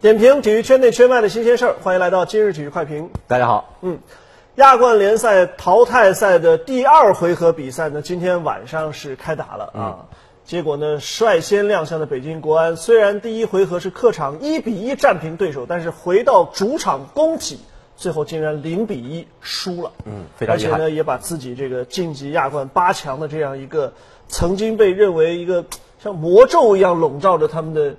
点评体育圈内圈外的新鲜事儿，欢迎来到今日体育快评。大家好，嗯，亚冠联赛淘汰赛的第二回合比赛呢，今天晚上是开打了啊。结果呢，率先亮相的北京国安，虽然第一回合是客场一比一战平对手，但是回到主场攻体，最后竟然零比一输了。嗯，非常而且呢，也把自己这个晋级亚冠八强的这样一个曾经被认为一个像魔咒一样笼罩着他们的。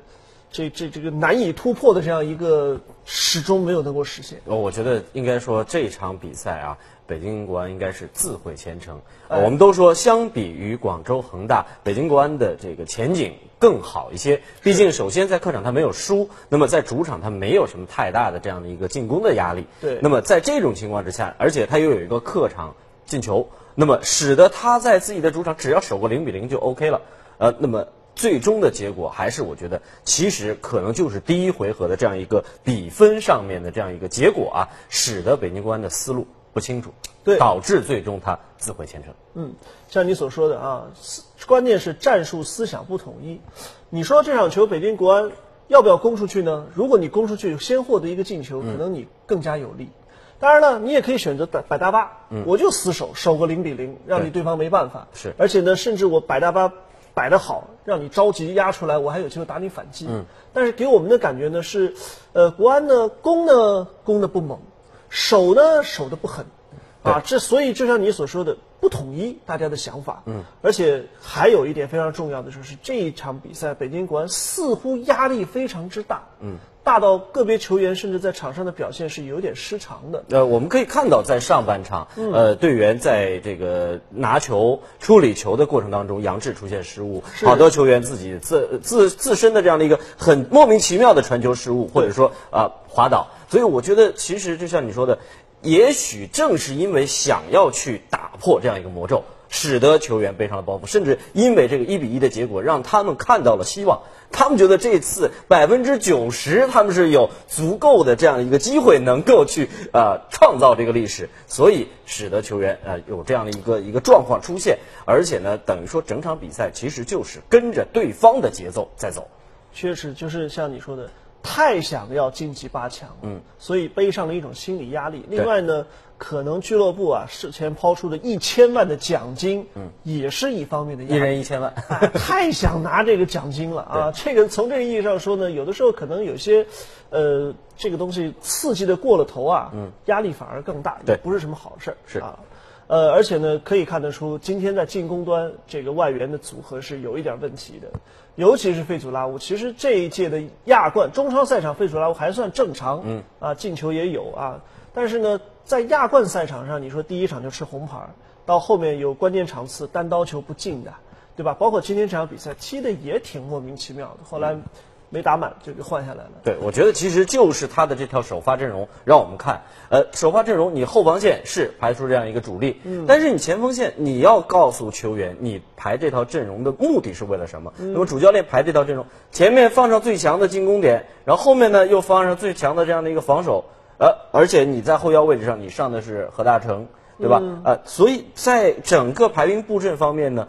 这这这个难以突破的这样一个始终没有能够实现。呃，我觉得应该说这场比赛啊，北京国安应该是自毁前程。我们都说，相比于广州恒大，北京国安的这个前景更好一些。毕竟，首先在客场他没有输，那么在主场他没有什么太大的这样的一个进攻的压力。对。那么在这种情况之下，而且他又有一个客场进球，那么使得他在自己的主场只要守个零比零就 OK 了。呃，那么。最终的结果还是我觉得，其实可能就是第一回合的这样一个比分上面的这样一个结果啊，使得北京国安的思路不清楚，对，导致最终他自毁前程。嗯，像你所说的啊，关键是战术思想不统一。你说这场球北京国安要不要攻出去呢？如果你攻出去，先获得一个进球，可能你更加有利。当然了，你也可以选择摆摆大巴，我就死守，守个零比零，让你对方没办法。是，而且呢，甚至我摆大巴。摆得好，让你着急压出来，我还有机会打你反击。嗯，但是给我们的感觉呢是，呃，国安呢攻呢攻的不猛，守呢守的不狠，啊，这所以就像你所说的不统一大家的想法。嗯，而且还有一点非常重要的就是这一场比赛，北京国安似乎压力非常之大。嗯。大到个别球员甚至在场上的表现是有点失常的。呃，我们可以看到，在上半场，呃，队员在这个拿球、处理球的过程当中，杨志出现失误，好多球员自己自自自身的这样的一个很莫名其妙的传球失误，或者说啊滑倒。所以我觉得，其实就像你说的，也许正是因为想要去打破这样一个魔咒。使得球员背上了包袱，甚至因为这个一比一的结果，让他们看到了希望。他们觉得这次百分之九十，他们是有足够的这样一个机会，能够去呃创造这个历史，所以使得球员呃有这样的一个一个状况出现。而且呢，等于说整场比赛其实就是跟着对方的节奏在走。确实，就是像你说的。太想要晋级八强，嗯，所以背上了一种心理压力。另外呢，可能俱乐部啊事前抛出的一千万的奖金，嗯，也是一方面的压力。一人一千万，太想拿这个奖金了 啊！这个从这个意义上说呢，有的时候可能有些，呃，这个东西刺激的过了头啊，嗯，压力反而更大，对，不是什么好事儿，是啊。呃，而且呢，可以看得出，今天在进攻端这个外援的组合是有一点问题的，尤其是费祖拉乌。其实这一届的亚冠中超赛场，费祖拉乌还算正常，嗯，啊，进球也有啊。但是呢，在亚冠赛场上，你说第一场就吃红牌，到后面有关键场次单刀球不进的，对吧？包括今天这场比赛踢的也挺莫名其妙的，后来。没打满就给换下来了。对，我觉得其实就是他的这条首发阵容，让我们看，呃，首发阵容，你后防线是排出这样一个主力，嗯，但是你前锋线，你要告诉球员，你排这套阵容的目的是为了什么？那么主教练排这套阵容，前面放上最强的进攻点，然后后面呢又放上最强的这样的一个防守，呃，而且你在后腰位置上，你上的是何大成，对吧？呃，所以在整个排兵布阵方面呢，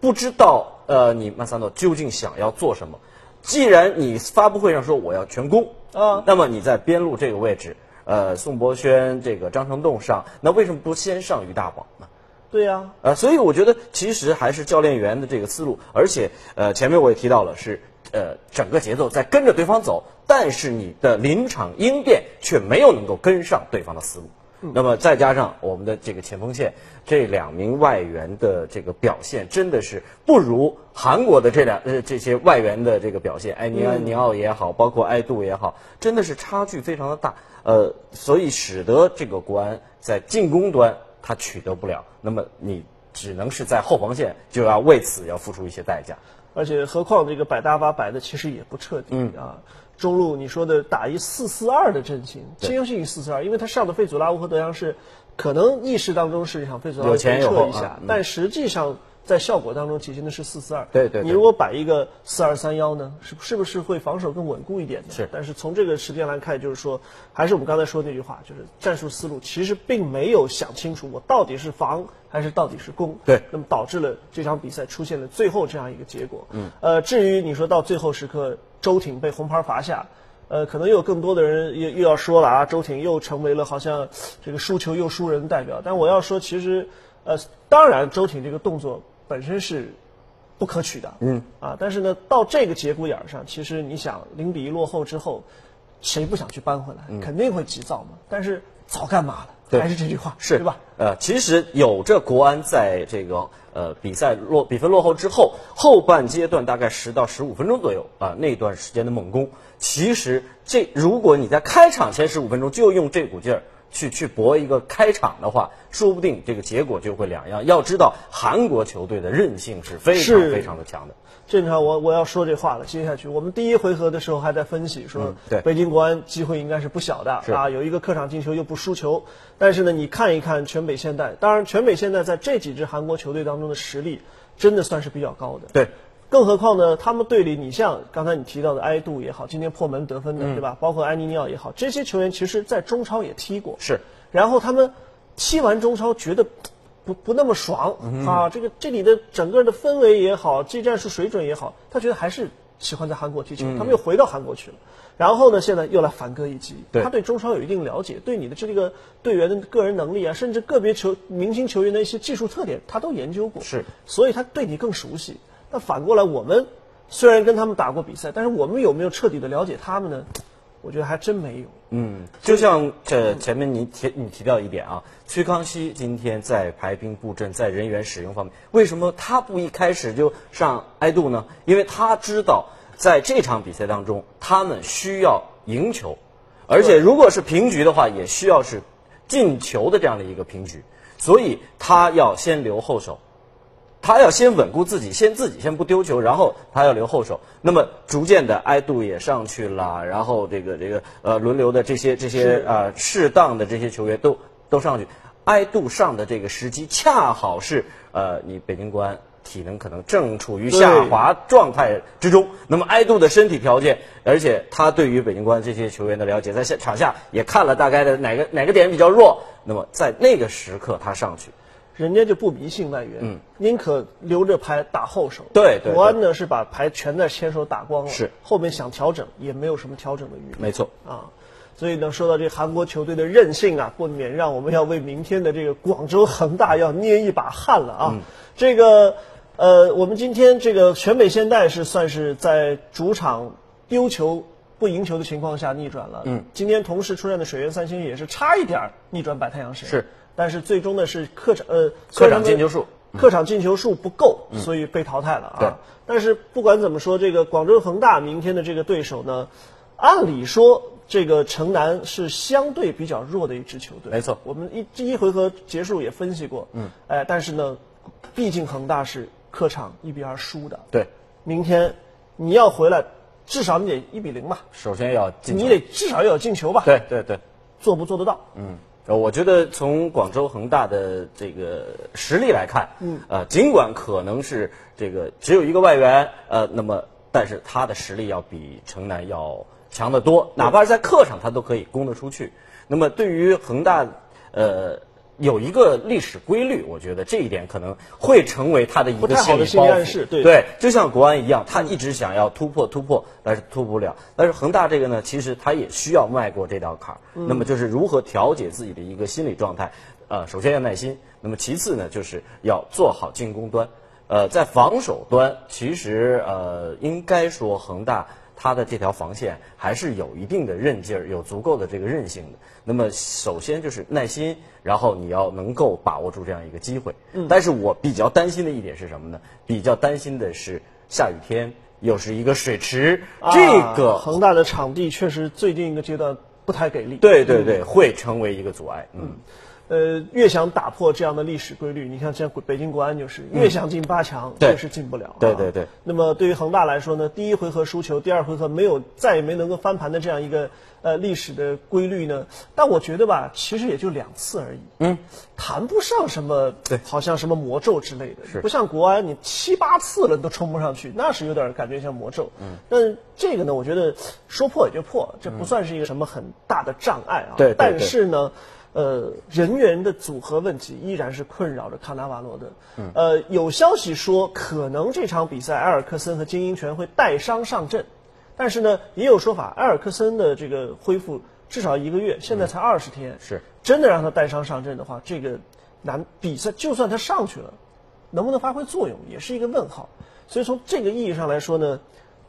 不知道呃，你曼萨诺究竟想要做什么？既然你发布会上说我要全攻啊，那么你在边路这个位置，呃，宋博轩这个张成栋上，那为什么不先上于大宝呢？对呀，呃，所以我觉得其实还是教练员的这个思路，而且呃，前面我也提到了是呃，整个节奏在跟着对方走，但是你的临场应变却没有能够跟上对方的思路。那么再加上我们的这个前锋线，这两名外援的这个表现真的是不如韩国的这两呃这些外援的这个表现，埃尼安尼奥也好，包括埃杜也好，真的是差距非常的大。呃，所以使得这个国安在进攻端他取得不了，那么你只能是在后防线就要为此要付出一些代价。而且何况这个摆大巴摆的其实也不彻底啊。中路你说的打一四四二的阵型，倾向于四四二，因为他上的费祖拉乌和德阳是可能意识当中是想费祖拉乌撤一下，但实际上在效果当中体现的是四四二。对对。你如果摆一个四二三幺呢，是是不是会防守更稳固一点呢？是。但是从这个时间来看，就是说，还是我们刚才说那句话，就是战术思路其实并没有想清楚，我到底是防还是到底是攻。对。那么导致了这场比赛出现了最后这样一个结果。嗯。呃，至于你说到最后时刻。周挺被红牌罚下，呃，可能又有更多的人又又要说了啊，周挺又成为了好像这个输球又输人代表。但我要说，其实，呃，当然周挺这个动作本身是不可取的，嗯，啊，但是呢，到这个节骨眼儿上，其实你想零比一落后之后，谁不想去扳回来？肯定会急躁嘛。但是早干嘛了？还是这句话，是对吧？呃，其实有着国安在这个呃比赛落比分落后之后，后半阶段大概十到十五分钟左右啊那段时间的猛攻。其实，这如果你在开场前十五分钟就用这股劲儿去去搏一个开场的话，说不定这个结果就会两样。要知道，韩国球队的韧性是非常非常的强的。正常，我我要说这话了。接下去，我们第一回合的时候还在分析说，对北京国安机会应该是不小的啊，有一个客场进球又不输球。但是呢，你看一看全北现代，当然全北现代在这几支韩国球队当中的实力真的算是比较高的。对。更何况呢？他们队里，你像刚才你提到的埃杜也好，今天破门得分的，对吧？包括埃尼尼奥也好，这些球员其实，在中超也踢过。是。然后他们踢完中超，觉得不不那么爽啊。这个这里的整个的氛围也好，技战术水准也好，他觉得还是喜欢在韩国踢球。他们又回到韩国去了。然后呢，现在又来反戈一击。他对中超有一定了解，对你的这个队员的个人能力啊，甚至个别球明星球员的一些技术特点，他都研究过。是。所以他对你更熟悉。那反过来，我们虽然跟他们打过比赛，但是我们有没有彻底的了解他们呢？我觉得还真没有。嗯，就像这前面你提你提到一点啊，崔康熙今天在排兵布阵、在人员使用方面，为什么他不一开始就上埃杜呢？因为他知道在这场比赛当中，他们需要赢球，而且如果是平局的话，也需要是进球的这样的一个平局，所以他要先留后手。他要先稳固自己，先自己先不丢球，然后他要留后手。那么逐渐的，埃杜也上去了，然后这个这个呃轮流的这些这些啊适当的这些球员都都上去。埃杜上的这个时机恰好是呃你北京国安体能可能正处于下滑状态之中。那么埃杜的身体条件，而且他对于北京国安这些球员的了解，在下场下也看了大概的哪个哪个点比较弱。那么在那个时刻他上去。人家就不迷信外援，嗯，宁可留着牌打后手。对对。国安呢是把牌全在前手打光了，是后面想调整也没有什么调整的余地。没错啊，所以呢，说到这韩国球队的韧性啊，不免让我们要为明天的这个广州恒大要捏一把汗了啊。这个呃，我们今天这个全北现代是算是在主场丢球不赢球的情况下逆转了。嗯。今天同时出战的水原三星也是差一点逆转百太阳神。是。但是最终呢是客场呃客场进球数客场进球数不够，所以被淘汰了啊。但是不管怎么说，这个广州恒大明天的这个对手呢，按理说这个城南是相对比较弱的一支球队。没错，我们一第一回合结束也分析过。嗯。哎，但是呢，毕竟恒大是客场一比二输的。对。明天你要回来，至少你得一比零吧。首先要进。你得至少要有进球吧。对对对。做不做得到？嗯。呃，我觉得从广州恒大的这个实力来看，嗯，呃，尽管可能是这个只有一个外援，呃，那么但是他的实力要比城南要强得多，哪怕是在客场他都可以攻得出去。那么对于恒大，呃。有一个历史规律，我觉得这一点可能会成为他的一个心理包袱。对对，就像国安一样，他一直想要突破突破，但是突破不了。但是恒大这个呢，其实他也需要迈过这道坎儿。那么就是如何调节自己的一个心理状态？呃，首先要耐心。那么其次呢，就是要做好进攻端。呃，在防守端，其实呃，应该说恒大。他的这条防线还是有一定的韧劲儿，有足够的这个韧性的。那么，首先就是耐心，然后你要能够把握住这样一个机会。嗯。但是我比较担心的一点是什么呢？比较担心的是下雨天，又是一个水池，这个恒大的场地确实最近一个阶段不太给力。对对对，会成为一个阻碍。嗯。呃，越想打破这样的历史规律，你看像北京国安就是越想进八强，越是进不了。对对对。那么对于恒大来说呢，第一回合输球，第二回合没有再也没能够翻盘的这样一个呃历史的规律呢，但我觉得吧，其实也就两次而已。嗯。谈不上什么，对，好像什么魔咒之类的。是。不像国安，你七八次了都冲不上去，那是有点感觉像魔咒。嗯。但这个呢，我觉得说破也就破，这不算是一个什么很大的障碍啊。对。但是呢。呃，人员的组合问题依然是困扰着卡纳瓦罗的。嗯，呃，有消息说可能这场比赛埃尔克森和金英权会带伤上阵，但是呢，也有说法，埃尔克森的这个恢复至少一个月，现在才二十天，是。真的让他带伤上阵的话，这个难比赛，就算他上去了，能不能发挥作用，也是一个问号。所以从这个意义上来说呢，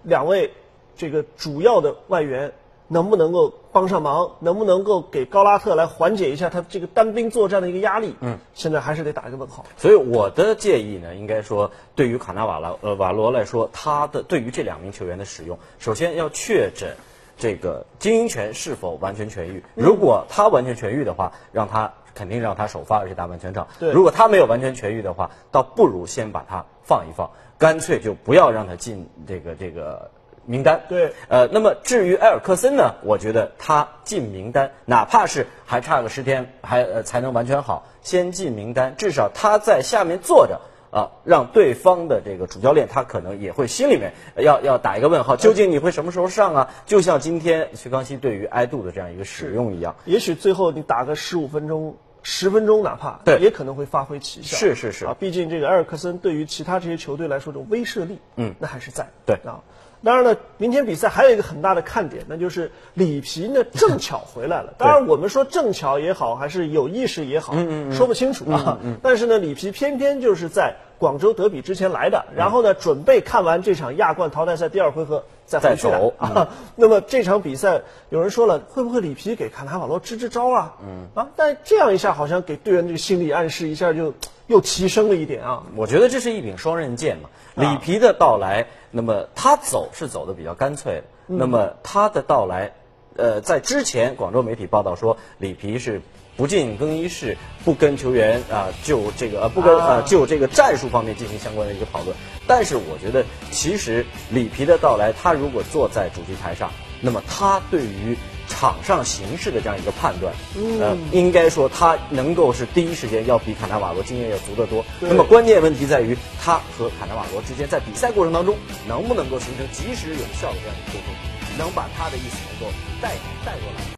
两位这个主要的外援能不能够帮上忙，能不能够给高拉特来缓解一下他这个单兵作战的一个压力？嗯，现在还是得打一个问号。所以我的建议呢，应该说对于卡纳瓦拉呃瓦罗来说，他的对于这两名球员的使用，首先要确诊这个经营权是否完全痊愈。如果他完全痊愈的话，让他肯定让他首发，而且打满全场。对如果他没有完全痊愈的话，倒不如先把他放一放，干脆就不要让他进这个这个名单。对呃，那么至于埃尔克森呢，我觉得他进名单，哪怕是还差个十天，还呃才能完全好，先进名单，至少他在下面坐着。啊，让对方的这个主教练他可能也会心里面要要打一个问号，究竟你会什么时候上啊？就像今天徐康熙对于埃杜的这样一个使用一样，也许最后你打个十五分钟、十分钟，哪怕对也可能会发挥奇效。是是是啊，毕竟这个埃尔克森对于其他这些球队来说，这种威慑力，嗯，那还是在。对啊。当然了，明天比赛还有一个很大的看点，那就是里皮呢 正巧回来了。当然，我们说正巧也好，还是有意识也好，嗯说不清楚啊。但是呢，里皮偏偏就是在广州德比之前来的，然后呢，准备看完这场亚冠淘汰赛第二回合再回去的再走啊。那么这场比赛，有人说了，会不会里皮给卡纳瓦罗支支招啊？嗯啊，但这样一下好像给队员这个心理暗示一下就又提升了一点啊。我觉得这是一柄双刃剑嘛。里皮的到来，那么他走是走的比较干脆的。那么他的到来，呃，在之前广州媒体报道说，里皮是不进更衣室，不跟球员啊、就这个呃不跟啊呃就这个战术方面进行相关的一个讨论。但是我觉得，其实里皮的到来，他如果坐在主席台上，那么他对于场上形势的这样一个判断，呃，应该说他能够是第一时间要比卡纳瓦罗经验要足得多。那么关键问题在于他和卡纳瓦罗之间在比赛过程当中能不能够形成及时有效的这样一个沟通，能把他的意思能够带带过来。